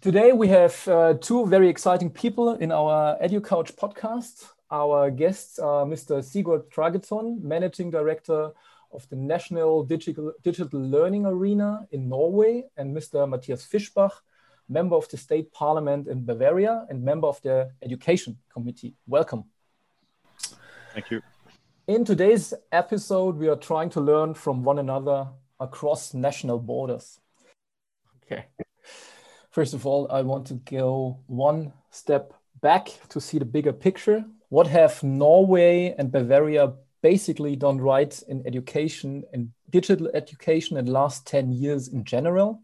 Today we have uh, two very exciting people in our EduCouch podcast. Our guests are Mr. Sigurd Trageton, Managing Director of the National Digital, Digital Learning Arena in Norway, and Mr. Matthias Fischbach, Member of the State Parliament in Bavaria and Member of the Education Committee. Welcome. Thank you. In today's episode, we are trying to learn from one another across national borders. Okay. First of all, I want to go one step back to see the bigger picture. What have Norway and Bavaria basically done right in education and digital education in the last 10 years in general?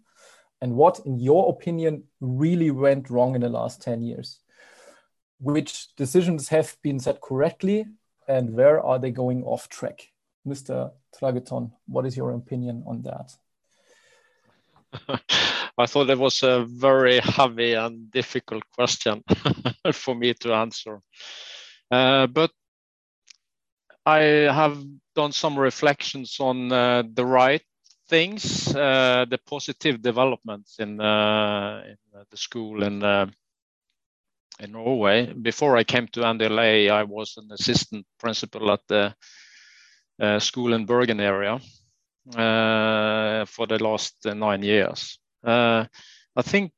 And what, in your opinion, really went wrong in the last 10 years? Which decisions have been set correctly and where are they going off track? Mr. Trageton, what is your opinion on that? I thought it was a very heavy and difficult question for me to answer. Uh, but I have done some reflections on uh, the right things, uh, the positive developments in, uh, in the school in uh, in Norway. Before I came to NDLA, I was an assistant principal at the uh, school in Bergen area for the last nine years. I think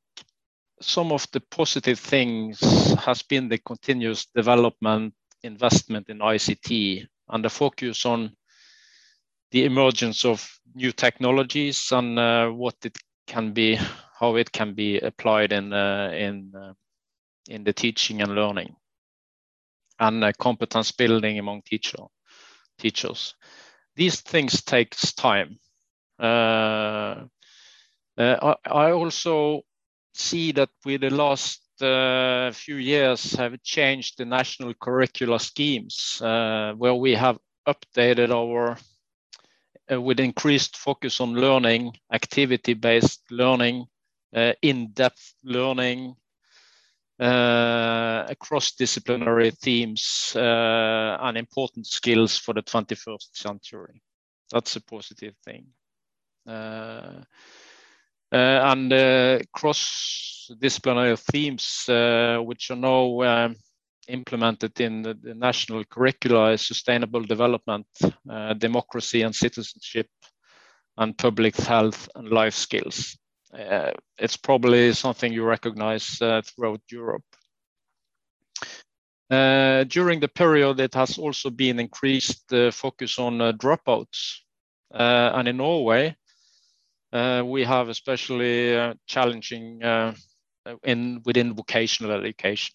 some of the positive things has been the continuous development investment in ICT and the focus on the emergence of new technologies and uh, what it can be, how it can be applied in uh, in uh, in the teaching and learning, and uh, competence building among teacher teachers. These things takes time. Uh, uh, I, also see that with the last few years have changed the national curricular schemes, where we have updated our uh, with increased focus on learning, activity-based learning, uh, in-depth learning, uh, across disciplinary themes uh, and important skills for the 21st century. That's a positive thing. Uh, uh and cross disciplinary themes, which are now um, implemented in the, the national curricula is sustainable development, uh, democracy and citizenship, and public health and life skills. Uh, it's probably something you recognize uh, throughout Europe. Uh, during the period, it has also been increased uh, focus on uh, dropouts. and in Norway, Uh, we have especially uh, challenging uh, in within vocational education.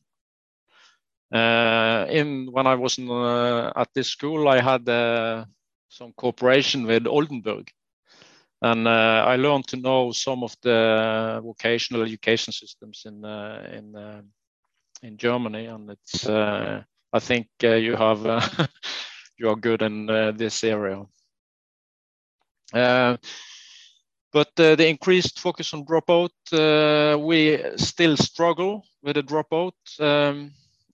Uh, in when I was in, uh, at this school, I had uh, some cooperation with Oldenburg, and I learned to know some of the vocational education systems in in in Germany, and it's I think you have you are good in this area. But uh, the increased focus on dropout, uh, we still struggle with the dropout. Um,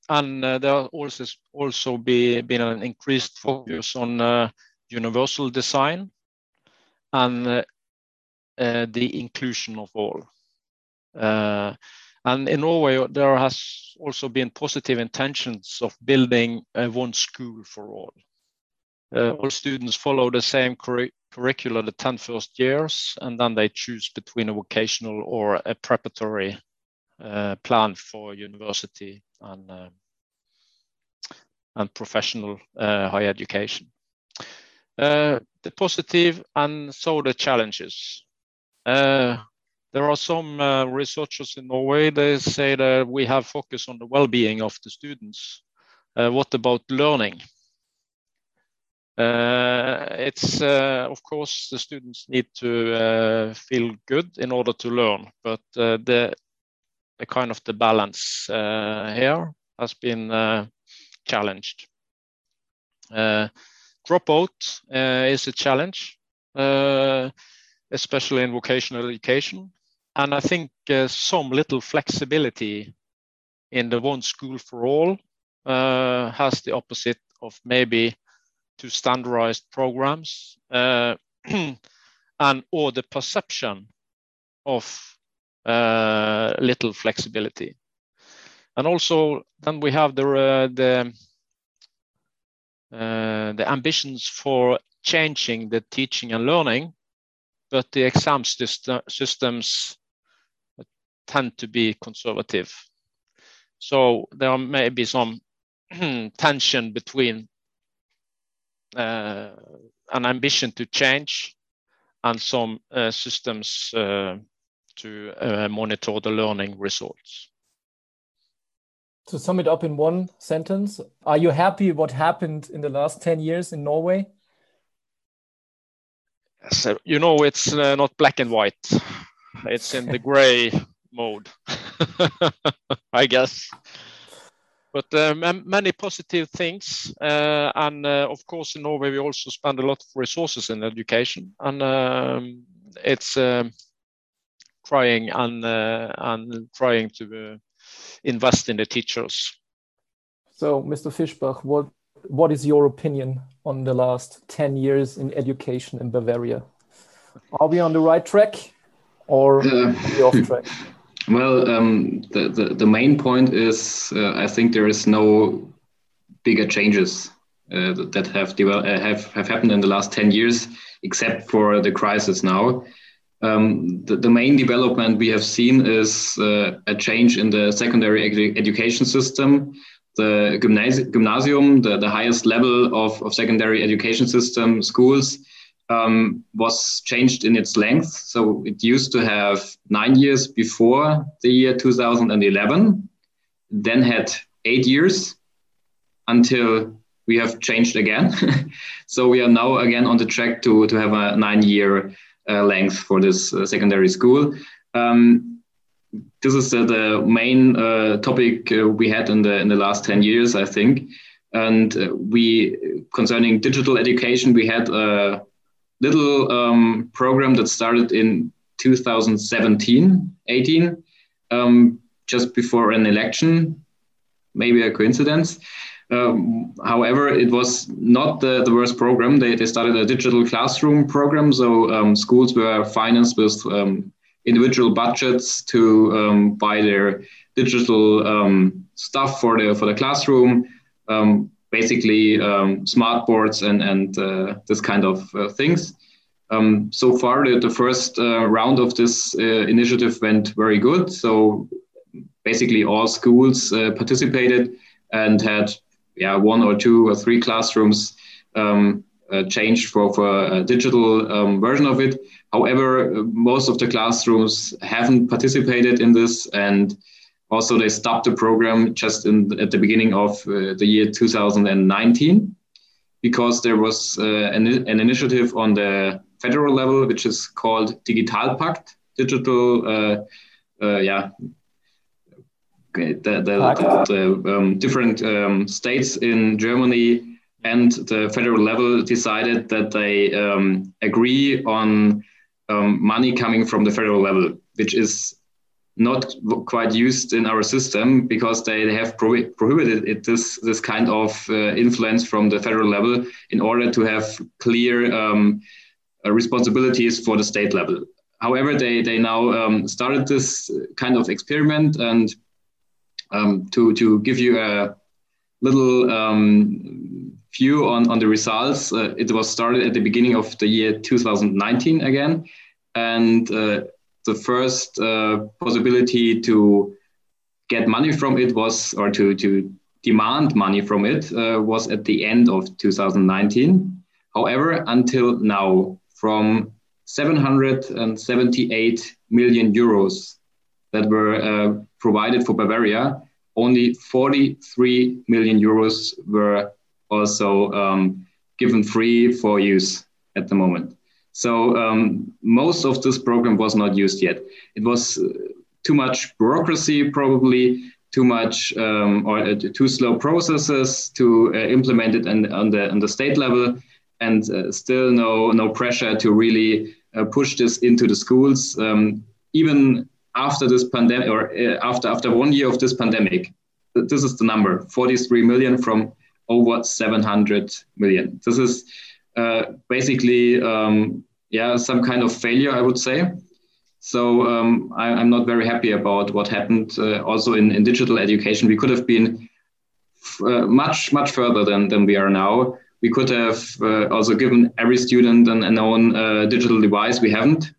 and uh, there also also be been an increased focus on uh, universal design and uh, uh the inclusion of all. Uh, and in Norway, there has also been positive intentions of building one school for all. Uh, all students follow the same curri curricula the 10 first years, and then they choose between a vocational or a preparatory plan for university and uh, and professional uh, higher education. Uh, the positive and so the challenges. Uh, there are some uh, researchers in Norway, they say that we have focus on the well-being of the students. Uh, what about learning? Uh, it's, uh, of course, the students need to uh, feel good in order to learn, but uh, the kind of the balance here has been challenged. dropout is a challenge, especially in vocational education. And I think some little flexibility in the one school for all uh, has the opposite of maybe two standardized programs uh, and or the perception of uh, little flexibility. And also then we have the uh, the uh, the ambitions for changing the teaching and learning, but the exam system, systems tend to be conservative. So there may be some tension between an ambition to change and some uh, systems uh, to uh, monitor the learning results. To sum it up in one sentence, are you happy what happened in the last 10 years in Norway? So, you know, it's uh, not black and white. It's in the gray mode, I guess. But uh, many positive things, uh, and uh, of course in Norway we also spend a lot of resources in education, and um, it's um, trying and uh, and trying to uh, invest in the teachers. So, Mr. Fischbach, what what is your opinion on the last ten years in education in Bavaria? Are we on the right track, or uh, off track? Well, um, the, the, the main point is uh, I think there is no bigger changes uh, that have, devel- uh, have have happened in the last ten years, except for the crisis now. Um, the, the, main development we have seen is uh, a change in the secondary edu- education system. The gymnasi- gymnasium, the, the highest level of, of secondary education system schools, um, was changed in its length. So it used to have nine years before the year 2011, then had eight years until we have changed again. so we are now again on the track to, to have a nine year uh, length for this uh, secondary school. Um, this is uh, the main uh, topic uh, we had in the in the last 10 years, I think. And uh, we, concerning digital education, we had a little um, program that started in 2017, 18, um, just before an election, maybe a coincidence. Um, however, it was not the, the worst program. They, they started a digital classroom program. So um, schools were financed with um, individual budgets to um, buy their digital stuff for the, for the classroom. Um, basically um, smart boards and and uh, this kind of uh, things. Um, so far, the, the first uh, round of this uh, initiative went very good. So basically, all schools uh, participated and had yeah one or two or three classrooms um, uh, changed for for a digital um, version of it. However, most of the classrooms haven't participated in this and also, they stopped the program just in, at the beginning of uh, the year 2019 because there was uh, an, an, initiative on the federal level which is called Digitalpakt, digital, uh, uh yeah, the, the, the um, different um, states in Germany and the federal level decided that they um, agree on um, money coming from the federal level, which is not quite used in our system because they have pro- prohibited it, this this kind of uh, influence from the federal level in order to have clear um, uh, responsibilities for the state level. However, they they now um, started this kind of experiment and um, to to give you a little um, view on on the results. Uh, it was started at the beginning of the year 2019 again, and uh, the first uh, possibility to get money from it was, or to, to demand money from it, uh, was at the end of 2019. However, until now, from 778 million euros that were uh, provided for Bavaria, only 43 million euros were also um, given free for use at the moment. So um, most of this program was not used yet. It was uh, too much bureaucracy, probably too much um, or uh, too slow processes to uh, implement it on, on, the on the state level, and uh, still no no pressure to really uh, push this into the schools, um, even after this pandemic or uh, after after one year of this pandemic. This is the number: 43 million from over 700 million. This is basically um, yeah some kind of failure, I would say. So um, I, am not very happy about what happened. Uh, also in, in digital education, we could have been uh, much much further than than we are now. We could have uh, also given every student an, an own uh, digital device. We haven't.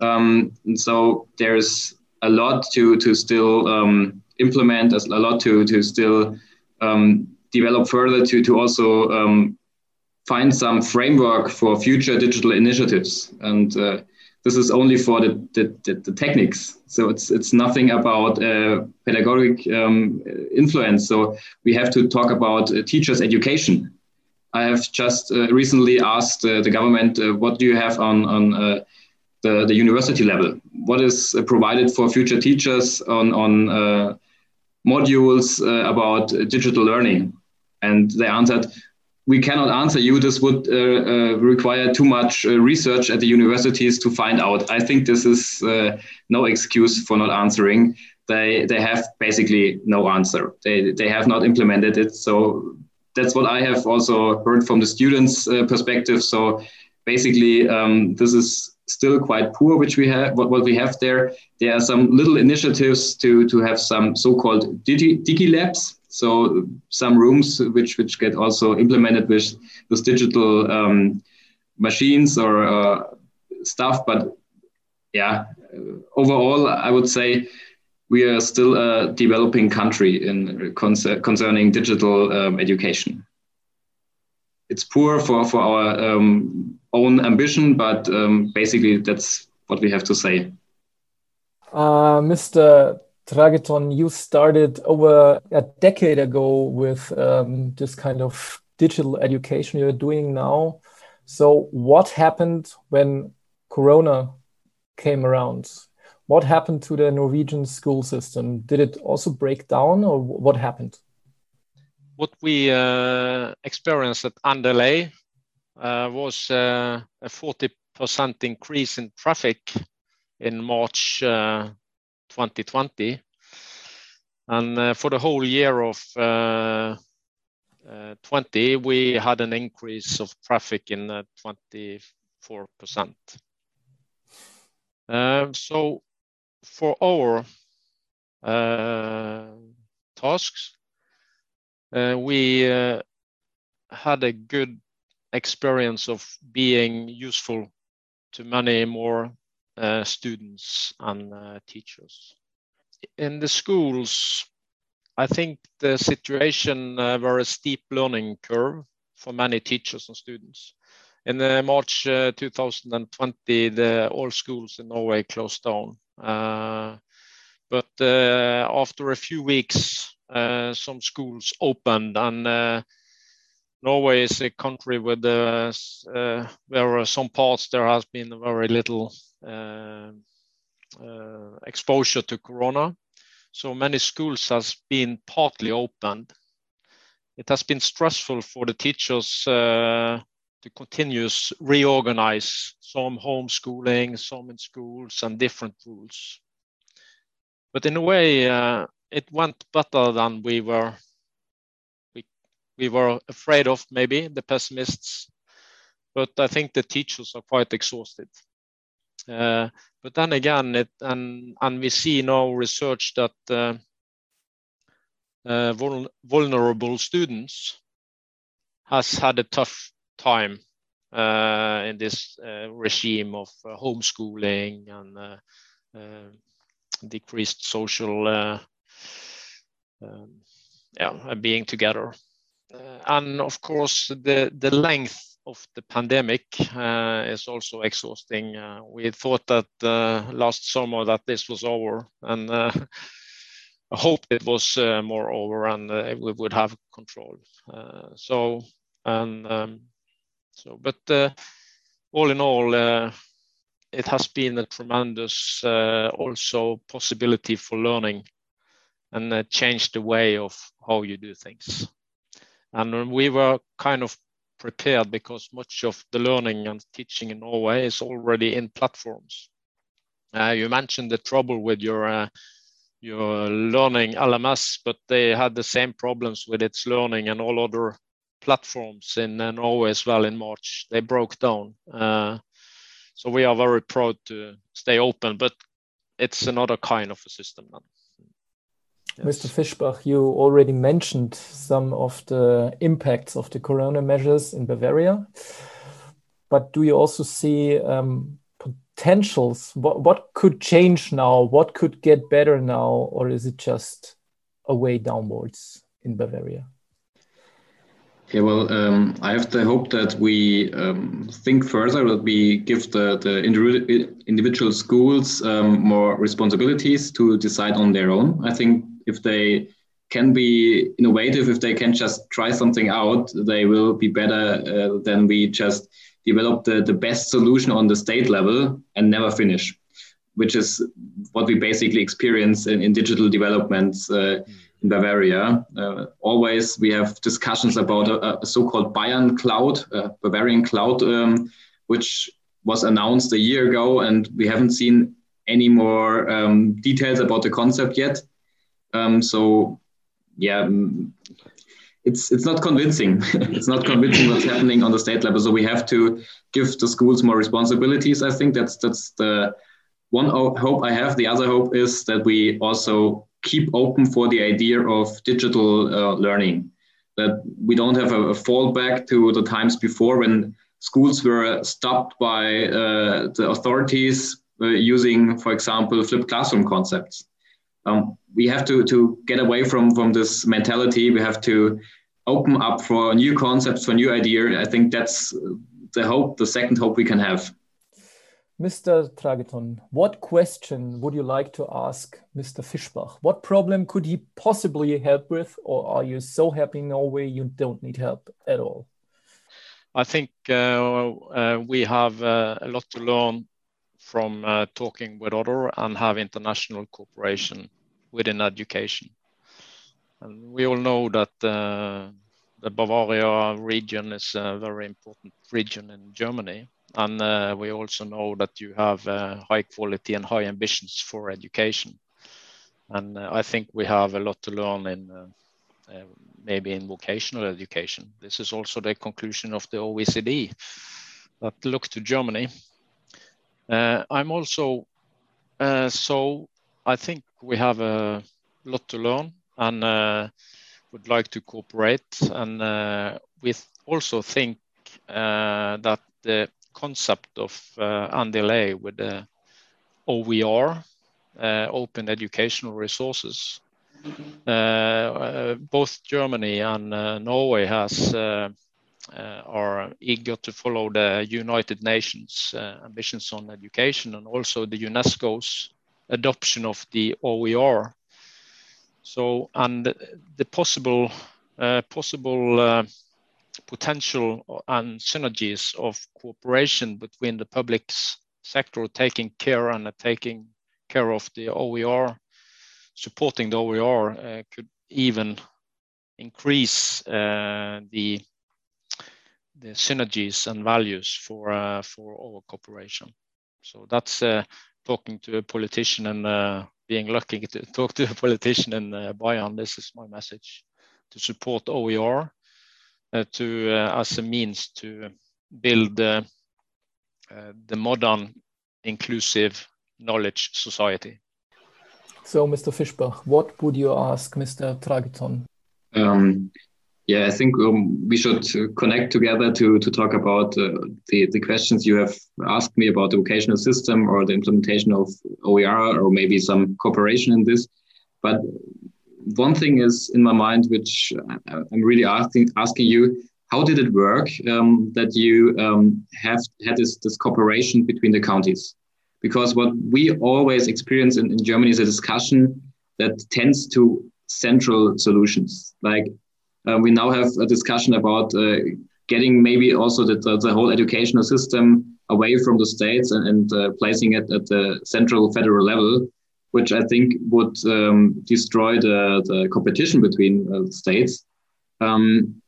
Um, so there's a lot to to still um, implement, a lot to to still um, develop further to to also um, find some framework for future digital initiatives and uh, this is only for the, the, the, the techniques. So it's, it's nothing about uh, pedagogic um, influence. So we have to talk about uh, teachers' education. I have just uh, recently asked uh, the government, uh, what do you have on, on the, the university level? What is provided for future teachers on, on modules about digital learning? And they answered, we cannot answer you. This would uh, uh, require too much uh, research at the universities to find out. I think this is uh, no excuse for not answering. They they have basically no answer. They they have not implemented it. So that's what I have also heard from the students' uh, perspective. So basically, um, this is still quite poor, which we have. What, what we have there, there are some little initiatives to to have some so-called digi, digi labs so some rooms which which get also implemented with with digital um, machines or uh, stuff. But yeah, overall, I would say we are still a developing country in concer concerning digital um, education. It's poor for for our um, own ambition, but um, basically that's what we have to say. Uh, Mr. Trageton, you started over a decade ago with um, this kind of digital education you're doing now. So, what happened when Corona came around? What happened to the Norwegian school system? Did it also break down, or what happened? What we uh, experienced at NDLA uh, was uh, a 40% increase in traffic in March uh, 2020. And uh, for the whole year of uh, uh, 20, we had an increase of traffic in 24%. Um, so for our tasks, we had a good experience of being useful to many more uh, Uh, students and uh, teachers. In the schools, I think the situation uh, were a steep learning curve for many teachers and students. In uh, March uh, 2020, the, all schools in Norway closed down. but after a few weeks, some schools opened and Norway is a country with uh, uh, where some parts there has been very little uh, uh, exposure to corona. So many schools has been partly opened. It has been stressful for the teachers uh, to continuous reorganize some homeschooling, some in schools, and different rules. But in a way, uh, it went better than we were we, we were afraid of. Maybe the pessimists, but I think the teachers are quite exhausted. Uh, but then again, it and and we see now research that uh, uh, vul vulnerable students has had a tough time uh, in this uh, regime of uh, homeschooling and decreased social um, yeah, being together. And of course, the, the length of the pandemic uh, is also exhausting. Uh, we thought that uh, last summer that this was over, and I hoped it was more over and we would have control. so and um, so, but all in all, it has been a tremendous uh, also possibility for learning and uh, change the way of how you do things. And we were kind of prepared because much of the learning and teaching in Norway is already in platforms. Uh, you mentioned the trouble with your uh, your learning LMS, but they had the same problems with itslearning and all other platforms in uh, Norway as well in March. They broke down. Uh, so we are very proud to stay open, but it's another kind of a system then. Yes. Mr. Fischbach, you already mentioned some of the impacts of the corona measures in Bavaria, but do you also see um, potentials? What, what could change now? What could get better now? Or is it just a way downwards in Bavaria? Yeah, well, um, I have the hope that we um, think further, that we give the, the individual schools um, more responsibilities to decide on their own. I think if they can be innovative, if they can just try something out, they will be better uh, than we just develop the, the best solution on the state level and never finish, which is what we basically experience in, in digital developments uh, in Bavaria. Uh, always we have discussions about a, a so-called Bayern cloud, Bavarian cloud, um, which was announced a year ago, and we haven't seen any more um, details about the concept yet. Um, so yeah, mm, it's it's not convincing. it's not convincing what's happening on the state level. So we have to give the schools more responsibilities. I think that's that's the one hope I have. The other hope is that we also keep open for the idea of digital uh, learning. That we don't have a, a, fallback to the times before when schools were stopped by uh, the authorities uh, using, for example, flipped classroom concepts um, we have to to get away from from this mentality. We have to open up for new concepts, for new ideas. I think that's the hope, the second hope we can have. Mr. Trageton, what question would you like to ask Mr. Fischbach? What problem could he possibly help with, or are you so happy in Norway you don't need help at all? I think uh, uh, we have uh, a lot to learn from uh, talking with other and have international cooperation within education. And we all know that uh, the Bavaria region is a very important region in Germany. And uh, we also know that you have uh, high quality and high ambitions for education. And uh, I think we have a lot to learn in uh, maybe in vocational education. This is also the conclusion of the OECD that look to Germany I'm also uh, so I think we have a lot to learn and uh, would like to cooperate. And we also think that the concept of NDLA with the OER, open educational resources, uh, both Germany and uh, Norway has uh, uh, are eager to follow the United Nations uh, ambitions on education and also the UNESCO's adoption of the OER. So, and the possible uh, possible potential and synergies of cooperation between the public sector taking care and taking care of the OER, supporting the OER, uh, could even increase uh, the the synergies and values for uh, for our cooperation. So that's uh, talking to a politician and uh, being lucky to talk to a politician in uh, Bayern. This is my message to support OER uh, to uh, as a means to build the modern, inclusive knowledge society. So, Mr. Fischbach, what would you ask Mr. Trageton? Um, yeah, I think um, we should connect together to to talk about uh, the the questions you have asked me about the vocational system or the implementation of OER or maybe some cooperation in this. But one thing is in my mind, which I'm really asking asking you, how did it work um, that you um, have had this this cooperation between the counties? Because what we always experience in, in Germany is a discussion that tends to central solutions like uh, we now have a discussion about uh, getting maybe also the, the, the, whole educational system away from the states and, and uh, placing it at the central federal level, which I think would um, destroy the, the competition between uh, states. Um,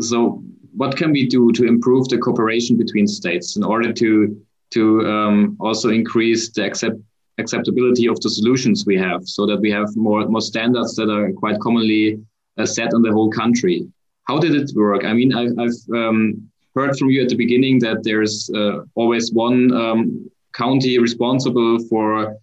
so, what can we do to improve the cooperation between states in order to to um, also increase the accept acceptability of the solutions we have, so that we have more more standards that are quite commonly uh, set on the whole country? How did it work? I mean, I, I've um, heard from you at the beginning that there's uh, always one um, county responsible for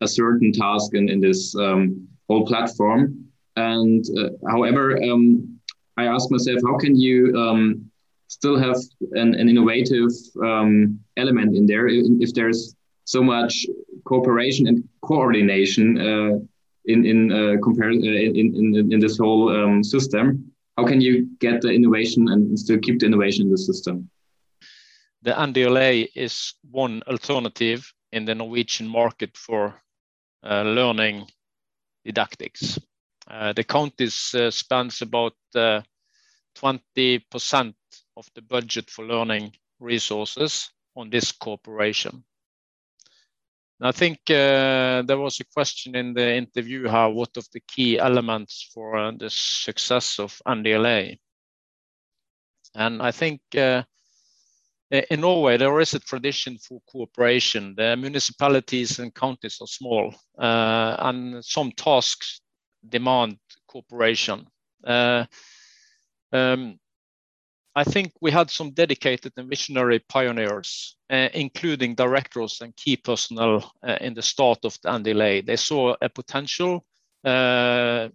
a certain task in, in this um, whole platform. And uh, however, um, I ask myself, how can you um, still have an, an innovative um, element in there if, if, there's so much cooperation and coordination uh, in in uh, compare uh, in, in in this whole um, system? how can you get the innovation and still keep the innovation in the system? The NDLA is one alternative in the Norwegian market for uh, learning didactics. Uh, the counties uh, spends about 20% uh, of the budget for learning resources on this cooperation. I think uh, there was a question in the interview how what of the key elements for uh, the success of NDLA. And I think uh, in Norway there is a tradition for cooperation. The municipalities and counties are small, uh, and some tasks demand cooperation. Uh, um, I think we had some dedicated and visionary pioneers, uh, including directors and key personnel uh, in the start of the NDLA. They saw a potential uh,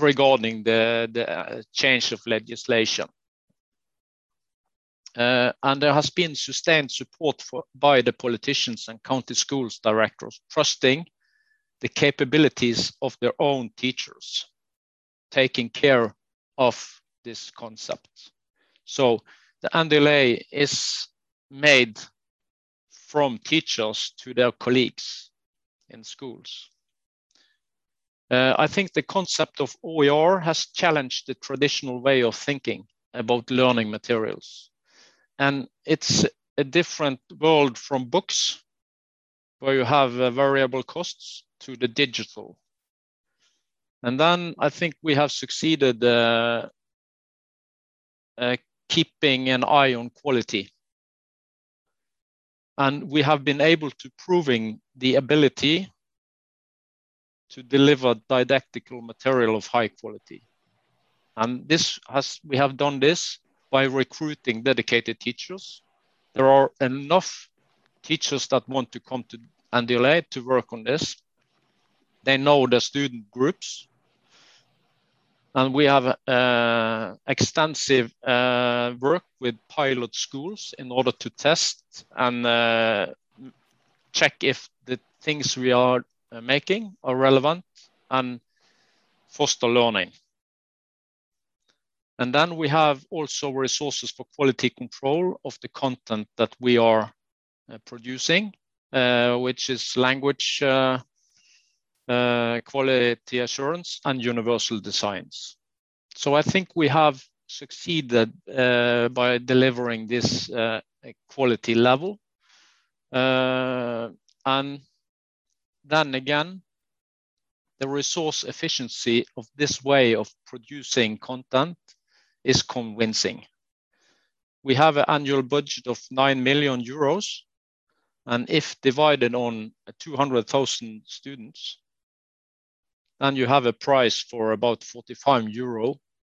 regarding the, the uh, change of legislation. Uh, and there has been sustained support for, by the politicians and county schools directors, trusting the capabilities of their own teachers, taking care of this concept. So the NDLA is made from teachers to their colleagues in schools. Uh, I think the concept of OER has challenged the traditional way of thinking about learning materials. And it's a different world from books, where you have uh, variable costs, to the digital. And then I think we have succeeded uh, uh keeping an eye on quality. And we have been able to proving the ability to deliver didactical material of high quality. And this has we have done this by recruiting dedicated teachers. There are enough teachers that want to come to NDLA to work on this. They know the student groups and we have uh, extensive uh, work with pilot schools in order to test and uh, check if the things we are uh, making are relevant and foster learning. And then we have also resources for quality control of the content that we are uh, producing, uh, which is language uh, quality assurance, and universal designs. So I think we have succeeded uh, by delivering this uh, quality level. Uh, and then again, the resource efficiency of this way of producing content is convincing. We have an annual budget of 9 million euros, and if divided on 200,000 students, then you have a price for about 45 euro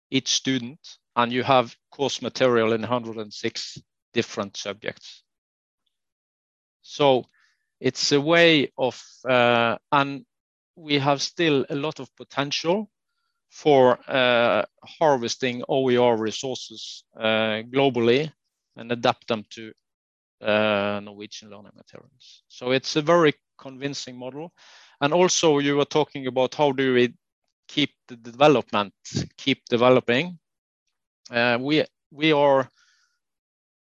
each student, and you have course material in 106 different subjects. So it's a way of, uh, and we have still a lot of potential for uh, harvesting OER resources uh, globally and adapt them to uh, Norwegian learning materials. So it's a very convincing model. And also you were talking about how do we keep the development, keep developing. Uh, we we are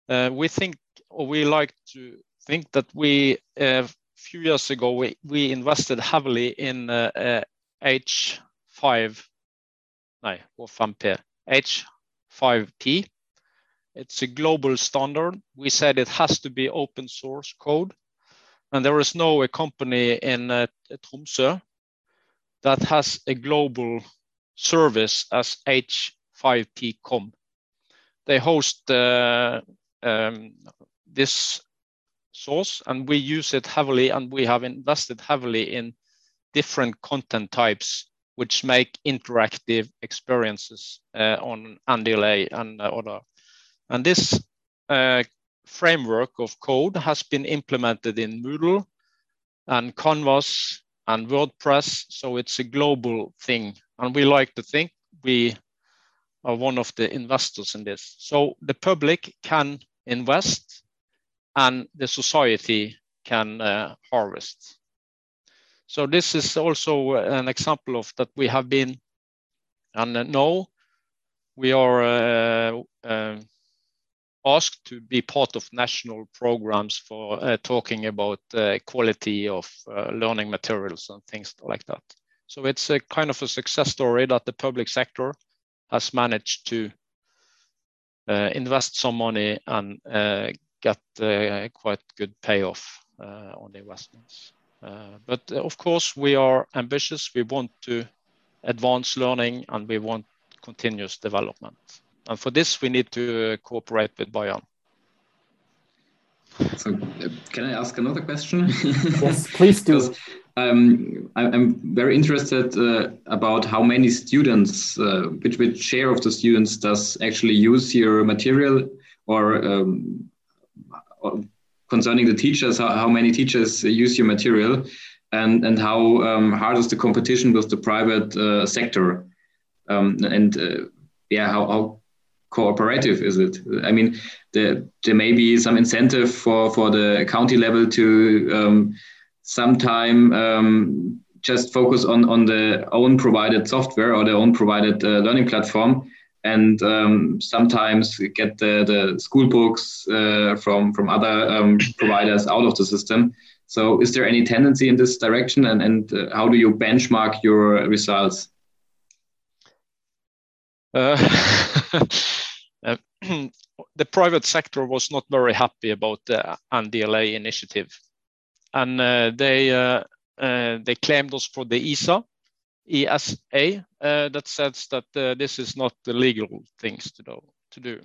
uh, we think or we like to think that we a uh, few years ago we, we invested heavily in H5 no, or 5P H5P It's a global standard. We said it has to be open source code. And there is no a company in uh, Tromsø that has a global service as H5P.com. They host uh, um, this source and we use it heavily and we have invested heavily in different content types which make interactive experiences uh, on NDLA and uh, other. And this uh, framework of code has been implemented in Moodle and Canvas and WordPress. So it's a global thing. And we like to think we are one of the investors in this. So the public can invest and the society can uh, harvest. So this is also an example of that we have been, and now we are uh, uh, asked to be part of national programs for uh, talking about uh, quality of uh, learning materials and things like that. So it's a kind of a success story that the public sector has managed to uh, invest some money and get quite good payoff on the investments. Uh, but uh, of course, we are ambitious. We want to advance learning and we want continuous development. And for this, we need to uh, cooperate with Bayern. So, can I ask another question? yes, please do. um, I, am very interested uh, about how many students, uh, which, which share of the students does actually use your material or, um, or concerning the teachers, how, how many teachers use your material, and and how um, hard is the competition with the private uh, sector, um, and uh, yeah, how, how cooperative is it? I mean, there there may be some incentive for for the county level to um, sometime um, just focus on on the own provided software or their own provided uh, learning platform and um, sometimes get the, the school books uh, from from other um, providers out of the system. So, is there any tendency in this direction, and and uh, how do you benchmark your results? Uh the private sector was not very happy about the NDLA initiative, and uh, they uh, they claimed us for the ESA, ESA uh, that says that uh, this is not the legal things to do. To do.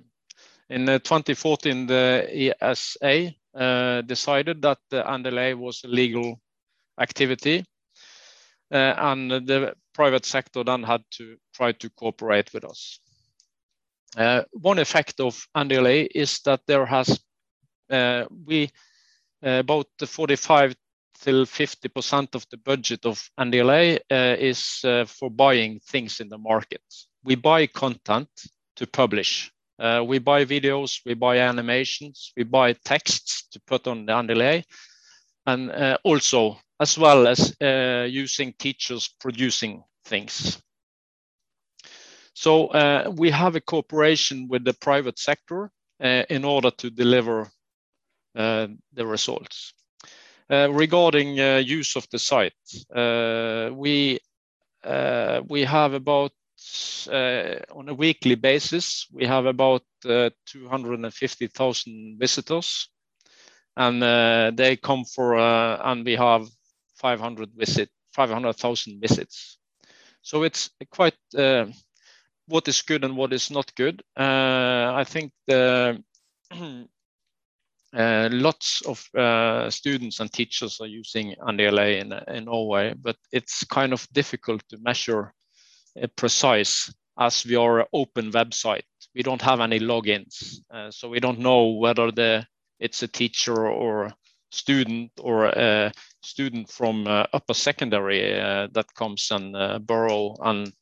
In uh, 2014, the ESA decided that the NDLA was a legal activity, and the private sector then had to try to cooperate with us. Uh, one effect of NDLA is that there has uh, we uh, about 45 till 50% of the budget of NDLA uh, is uh, for buying things in the market. We buy content to publish. Uh, we buy videos, we buy animations, we buy texts to put on the NDLA, and also as well as using teachers producing things. So uh, we have a cooperation with the private sector in order to deliver the results. Uh, regarding uh, use of the site, uh, we we have about on a weekly basis, we have about 250,000 visitors, and they come for and we have 500 visit 500,000 visits. So it's quite what is good and what is not good. Uh, I think the Uh, lots of uh, students and teachers are using NDLA in, in Norway, but it's kind of difficult to measure uh, precise as we are an open website. We don't have any logins, uh, so we don't know whether the it's a teacher or student or a student from uh, upper secondary that comes and borrow and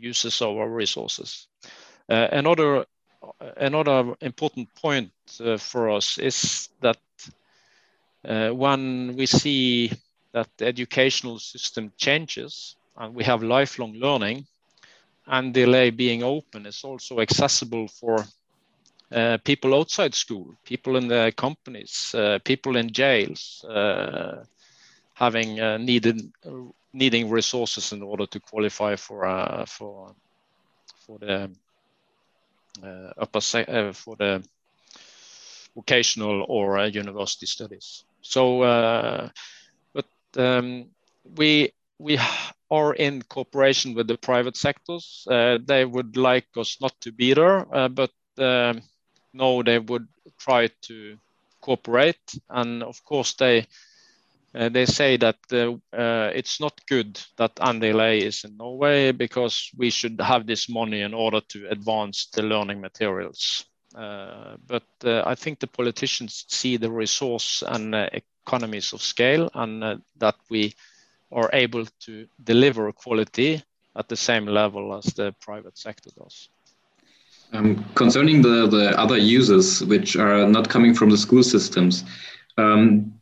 uses of our resources. another another important point uh, for us is that uh, when we see that the educational system changes and we have lifelong learning, NDLA being open is also accessible for uh, people outside school, people in the companies, uh, people in jails, uh, having uh, needed needing resources in order to qualify for for for the upper for the vocational or university studies. So, but um, we we are in cooperation with the private sectors. Uh, they would like us not to be there, uh, but uh, no, they would try to cooperate. And of course, they uh, they say that uh, uh, it's not good that NDLA is in Norway because we should have this money in order to advance the learning materials. but I think the politicians see the resource and economies of scale and that we are able to deliver quality at the same level as the private sector does. Um, concerning the, the other users which are not coming from the school systems, um,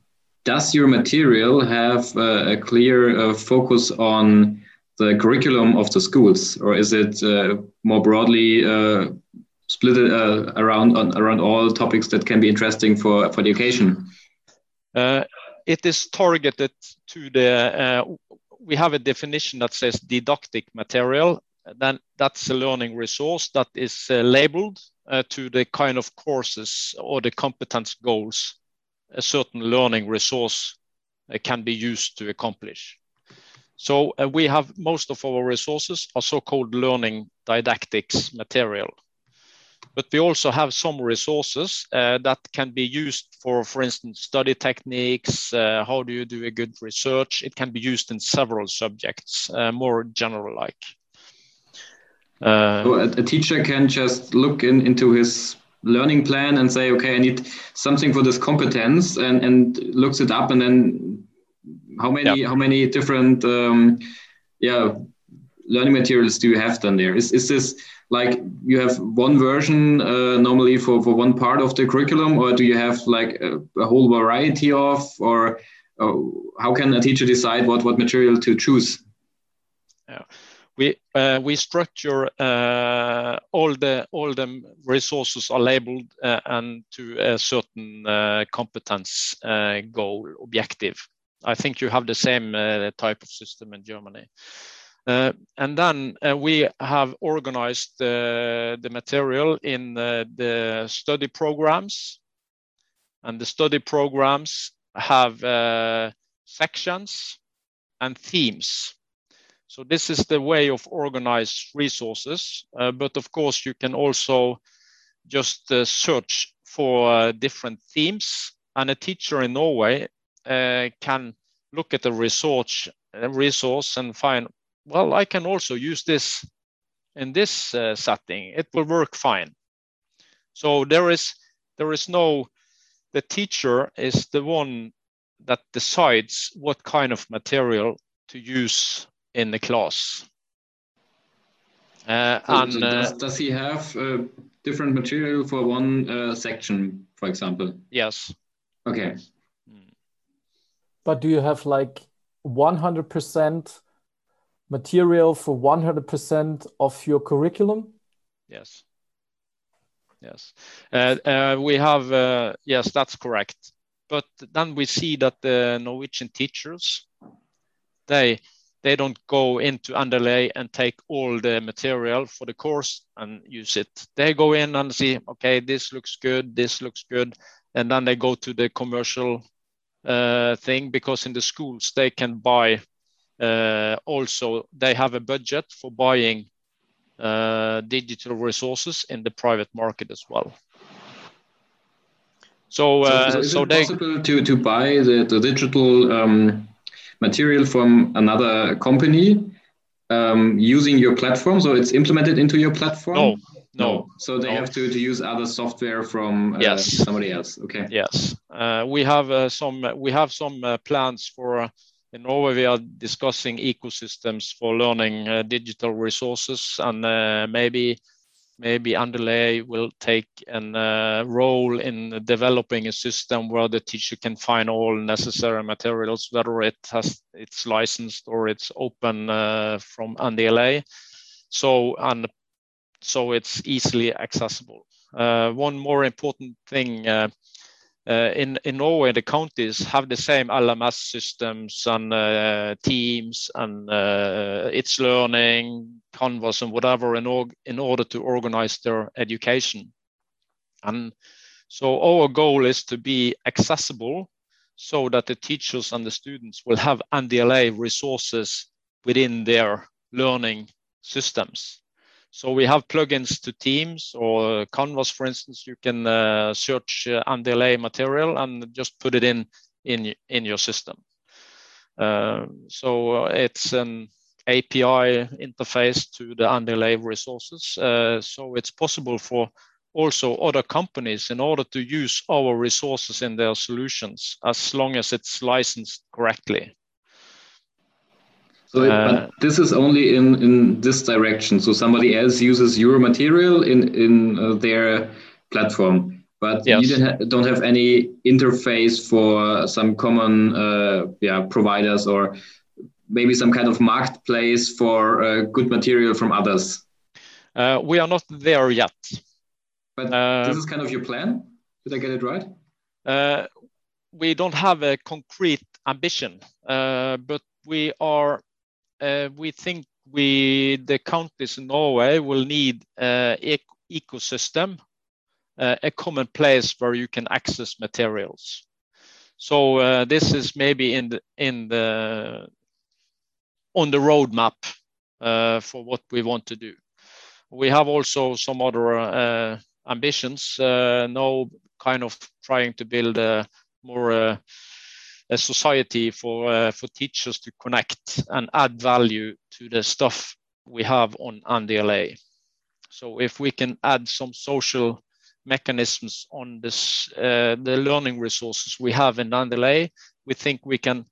does your material have a clear uh, focus on the curriculum of the schools, or is it uh, more broadly uh, split uh, around around all topics that can be interesting for for education? Uh, it is targeted to the, we have a definition that says didactic material. Then that's a learning resource that is labeled to the kind of courses or the competence goals a certain learning resource uh, can be used to accomplish. So uh, we have most of our resources are so-called learning didactics material but we also have some resources uh, that can be used for, for instance, study techniques. Uh, how do you do a good research? It can be used in several subjects, uh, more general like. Uh, so a, a, teacher can just look in, into his learning plan and say, okay, I need something for this competence, and and looks it up, and then how many yeah. how many different um, yeah learning materials do you have done there? Is is this like you have one version uh, normally for, for one part of the curriculum or do you have like a, a whole variety of or uh, how can a teacher decide what, what material to choose yeah uh, we structure uh, all the all the resources are labeled uh, and to a certain uh, competence goal objective i think you have the same type of system in germany uh, and then uh, we have organized the material in uh, the study programs. And the study programs have sections and themes. So this is the way of organized resources. Uh, but of course, you can also just uh, search for uh, different themes. And a teacher in Norway can look at the resource, resource and find well, I can also use this in this uh, setting. It will work fine. So there is there is no the teacher is the one that decides what kind of material to use in the class. Uh, so, and, so does, uh, does, he have uh, different material for one uh, section, for example? Yes. Okay. But do you have like 100% material for 100% of your curriculum? Yes. Yes. Uh, uh, we have, uh, yes, that's correct. But then we see that the Norwegian teachers, they they don't go into NDLA and take all the material for the course and use it. They go in and see, okay, this looks good, this looks good, and then they go to the commercial uh, thing because in the schools they can buy uh, also, they have a budget for buying uh, digital resources in the private market as well. So, uh, so, is so it they, possible to, to buy the, the digital um, material from another company um, using your platform? So it's implemented into your platform? No, no. So they no. have to, to use other software from uh, yes. somebody else. Okay. Yes, uh, we have uh, some we have some uh, plans for in Norway, we are discussing ecosystems for learning uh, digital resources, and uh, maybe maybe NDLA will take a uh, role in developing a system where the teacher can find all necessary materials, whether it has it's licensed or it's open uh, from NDLA, So and so it's easily accessible. Uh, one more important thing uh, in in Norway, the counties have the same LMS systems and uh, teams and uh, itslearning Canvas and whatever in, org- in order to organize their education. And so our goal is to be accessible so that the teachers and the students will have NDLA resources within their learning systems. So we have plugins to Teams or Canvas, for instance. You can uh, search uh, NDLA material and just put it in in in your system. Uh, so it's an API interface to the NDLA resources. Uh, so it's possible for also other companies in order to use our resources in their solutions as long as it's licensed correctly. So uh, this is only in, in this direction. So somebody else uses your material in, in uh, their platform, but yes. you don't, ha don't, have any interface for some common uh, yeah, providers or maybe some kind of marketplace for uh, good material from others. Uh, we are not there yet. But uh, this is kind of your plan. Did I get it right? Uh, we don't have a concrete ambition, uh, but we are. Uh, we think we the counties in Norway will need an ecosystem, uh, a common place where you can access materials. So uh, this is maybe in the in the on the roadmap for what we want to do. We have also some other ambitions uh, now kind of trying to build a more uh, a society for uh, for teachers to connect and add value to the stuff we have on NDLA. So if we can add some social mechanisms on this uh, the learning resources we have in NDLA, we think we can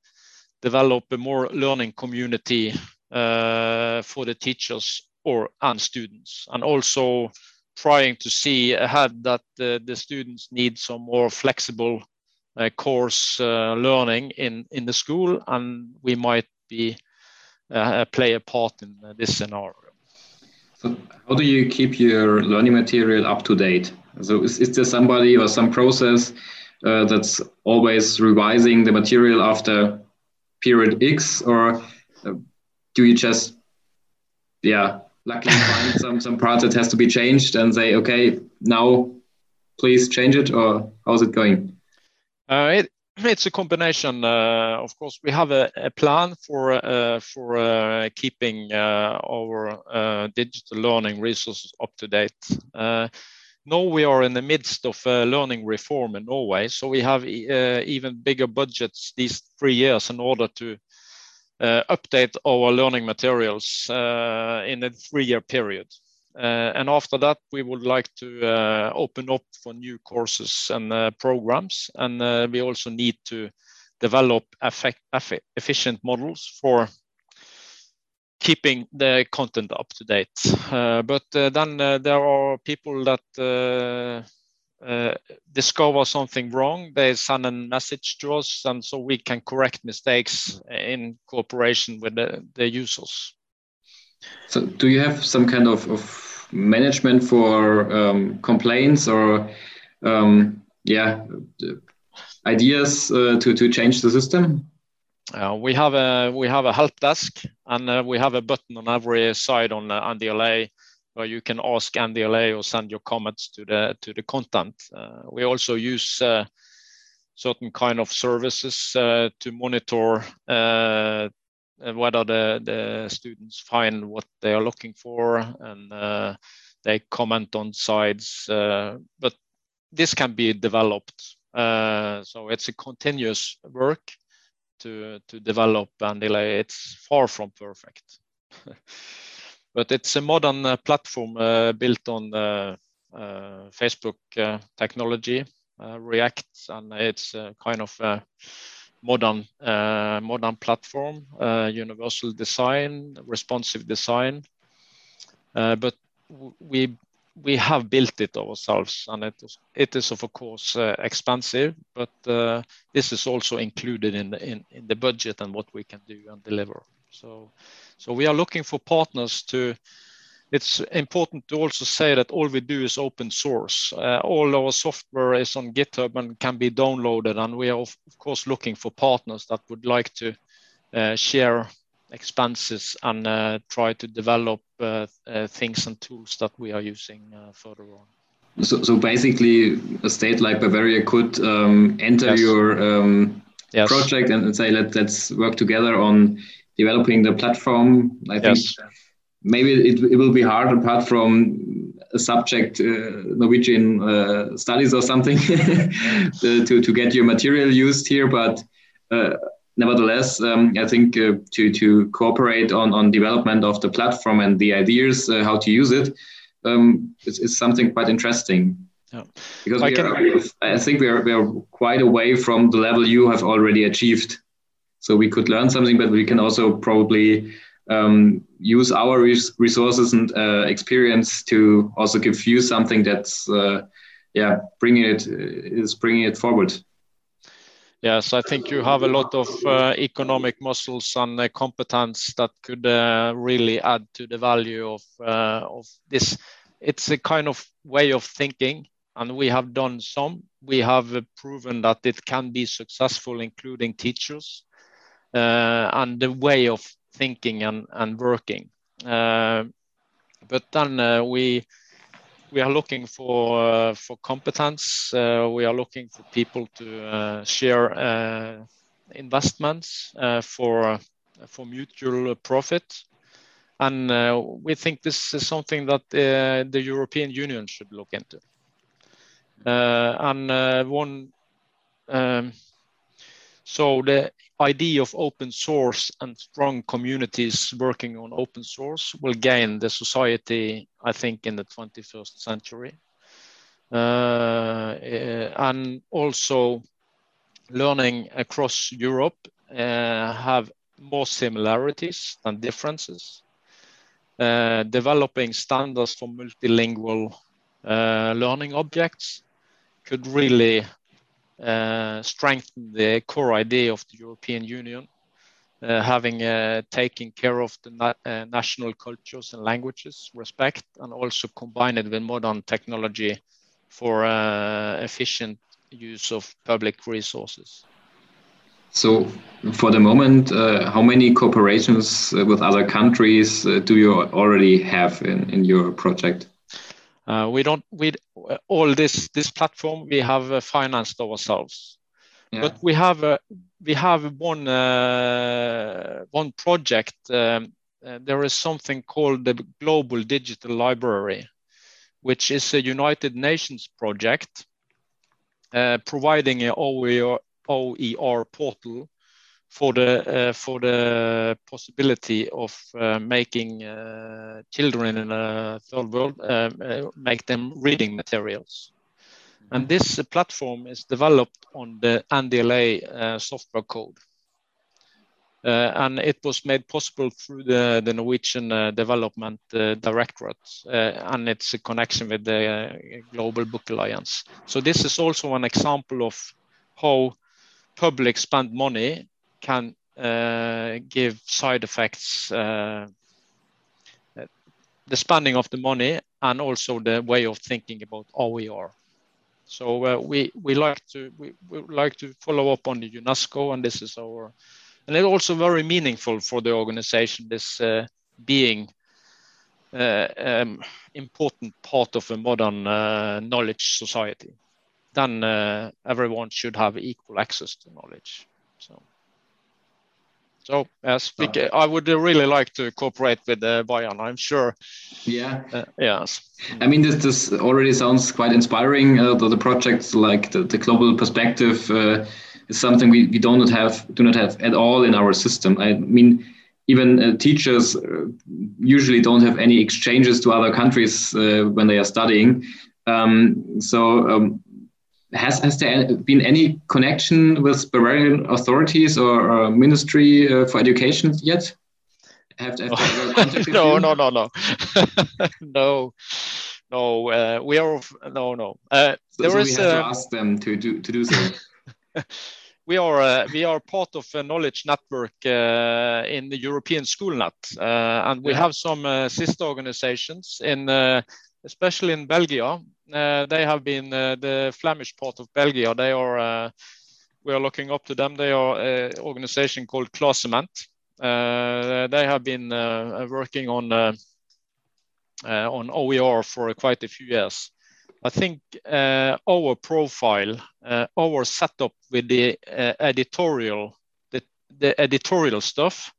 develop a more learning community uh, for the teachers or and students, and also trying to see ahead that the, the students need some more flexible uh, course uh, learning in, in the school, and we might be uh, play a part in this scenario. So, how do you keep your learning material up to date? So, is, is there somebody or some process uh, that's always revising the material after period X, or uh, do you just, yeah, luckily find some some part that has to be changed and say, okay, now please change it, or how's it going? Uh, it, it's a combination. Uh, of course, we have a, plan for uh, for uh, keeping uh, our uh, digital learning resources up to date. now we are in the midst of learning reform in Norway, so we have even bigger budgets these three years in order to update our learning materials in a three-year period. Uh, and after that, we would like to open up for new courses and programs. And we also need to develop efficient models for keeping the content up to date. Uh, but uh, then uh, there are people that uh, discover something wrong, they send a message to us, and so we can correct mistakes in cooperation with the, the users. So, do you have some kind of, of management for um, complaints or, um, yeah, ideas uh, to to change the system? Uh, we have a we have a help desk, and uh, we have a button on every side on uh, NDLA where you can ask NDLA or send your comments to the to the content. Uh, we also use uh, certain kind of services uh, to monitor whether the, the students find what they are looking for and uh, they comment on sides. Uh, but this can be developed. so it's a continuous work to to develop NDLA. It's far from perfect. but it's a modern uh, platform uh, built on uh, Facebook technology, React, and it's kind of modern modern platform, universal design, responsive design. but we we have built it ourselves and it is, it is of course uh, expensive but uh, this is also included in the, in, in the budget and what we can do and deliver so so we are looking for partners to. It's important to also say that all we do is open source. Uh, all our software is on GitHub and can be downloaded, and we are of course looking for partners that would like to uh, share expenses and uh, try to develop uh, uh, things and tools that we are using further on. So, so basically, a state like Bavaria could um, enter yes. your um, yes. project and, and, say, Let, let's work together on developing the platform. I think yes. Maybe it, it will be hard apart from a subject, uh, Norwegian uh, studies or something, to, to get your material used here, but uh, nevertheless, um, I think uh, to to cooperate on on development of the platform and the ideas uh, how to use it um, is, is something quite interesting. Yeah. Because I, are, I think we are we are quite away from the level you have already achieved. So we could learn something, but we can also probably um, use our res resources and uh, experience to also give you something that's uh, yeah bringing it is bringing it forward. Yes, I think you have a lot of uh, economic muscles and uh, competence that could uh, really add to the value of uh, of this. It's a kind of way of thinking, and we have done some. We have uh, proven that it can be successful, including teachers, uh, and the way of thinking and and working. but then we we are looking for uh, for competence. Uh, we are looking for people to uh, share uh, investments uh, for for mutual profit, and uh, we think this is something that the European Union should look into. and one, um, so the idea of open source and strong communities working on open source will gain the society, I think, in the 21st century. Uh, eh, and also learning across Europe uh, have more similarities than differences. Uh, developing standards for multilingual uh, learning objects could really strengthen the core idea of the European Union, uh, having uh, taken care of the na uh, national cultures and languages, respect, and also combine it with modern technology for uh, efficient use of public resources. So, for the moment, uh, how many cooperations with other countries do you already have in, in your project? Uh, we don't with all this this platform we have uh, financed ourselves, yeah. but we have uh, we have one uh, one project. Um, there is something called the Global Digital Library, which is a United Nations project uh, providing an OER, OER portal for the uh, for the possibility of uh, making uh, children in a third world uh, uh, make them reading materials. And mm-hmm. this platform is developed on the NDLA uh, software code. and it was made possible through the, the Norwegian Development Directorate, and it's a connection with the Global Book Alliance. So this is also an example of how public spend money can uh, give side effects, uh, the spending of the money and also the way of thinking about OER. So uh, we we like to we, we like to follow up on the UNESCO, and this is our, and it's also very meaningful for the organization. This uh, being uh, um, important part of a modern uh, knowledge society, then everyone should have equal access to knowledge. So. So yes, I would really like to cooperate with uh, Bayern. I'm sure. Yeah. Uh, yes. I mean, this this already sounds quite inspiring. Uh, the, the projects like the, the global perspective uh, is something we, we do not have do not have at all in our system. I mean, even uh, teachers uh, usually don't have any exchanges to other countries uh, when they are studying. Um, so um, has has there been any connection with Bavarian authorities or, or Ministry uh, for Education yet? Have, have no, no, no, no, no, no. Uh, we are no, no. Uh, so, there so is, we have to um, ask them to do to do so. we are uh, we are part of a knowledge network uh, in the European SchoolNet, uh, and we yeah. have some uh, sister organizations in, uh, especially in Belgium, uh, they have been uh, the Flemish part of Belgium. They are uh, we are looking up to them. They are an organization called KlasCement, they have been working on on OER for quite a few years. I think uh, our profile, uh, our setup with the uh, editorial, the, the, editorial stuff,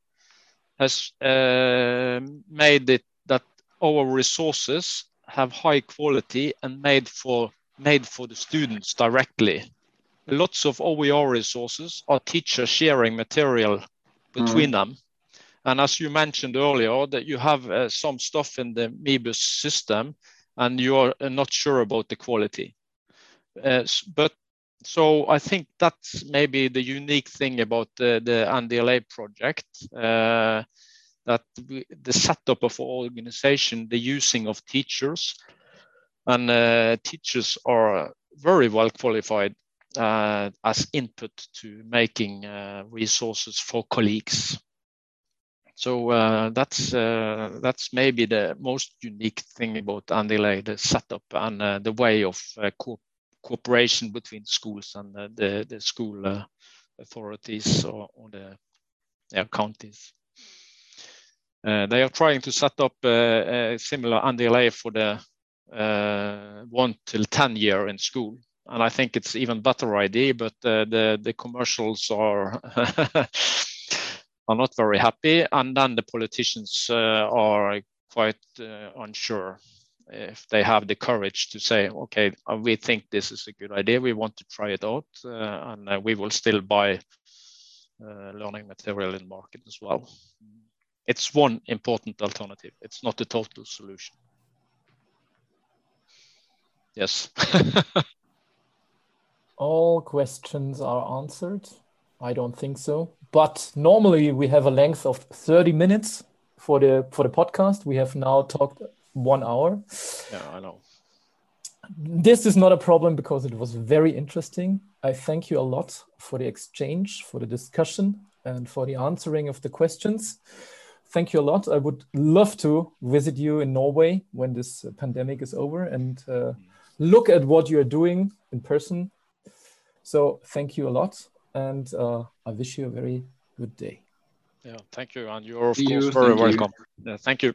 has made it that our resources have high quality and made for made for the students directly. Lots of OER resources are teachers sharing material between mm. them. And as you mentioned earlier, that you have uh, some stuff in the mebis system and you are uh, not sure about the quality. Uh, but so I think that's maybe the unique thing about the, the NDLA project. Uh, that the setup of organization, the using of teachers, and uh, teachers are very well qualified uh, as input to making uh, resources for colleagues. So uh, that's uh, that's maybe the most unique thing about NDLA, the setup and uh, the way of co cooperation between schools and the the school authorities or, or the yeah, counties. They are trying to set up a similar NDLA for the one till ten year in school, and I think it's even better idea. But the the commercials are are not very happy, and then the politicians uh, are quite uh, unsure if they have the courage to say, okay, uh, we think this is a good idea, we want to try it out, uh, and uh, we will still buy uh, learning material in market as well. It's one important alternative. It's not the total solution. Yes. All questions are answered. I don't think so. But normally we have a length of 30 minutes for the for the podcast. We have now talked one hour. Yeah, I know. This is not a problem because it was very interesting. I thank you a lot for the exchange, for the discussion, and for the answering of the questions. Thank you a lot. I would love to visit you in Norway when this pandemic is over and uh, look at what you are doing in person. So thank you a lot and uh, I wish you a very good day. Yeah, thank you, and you're of course very welcome. Yeah, thank you.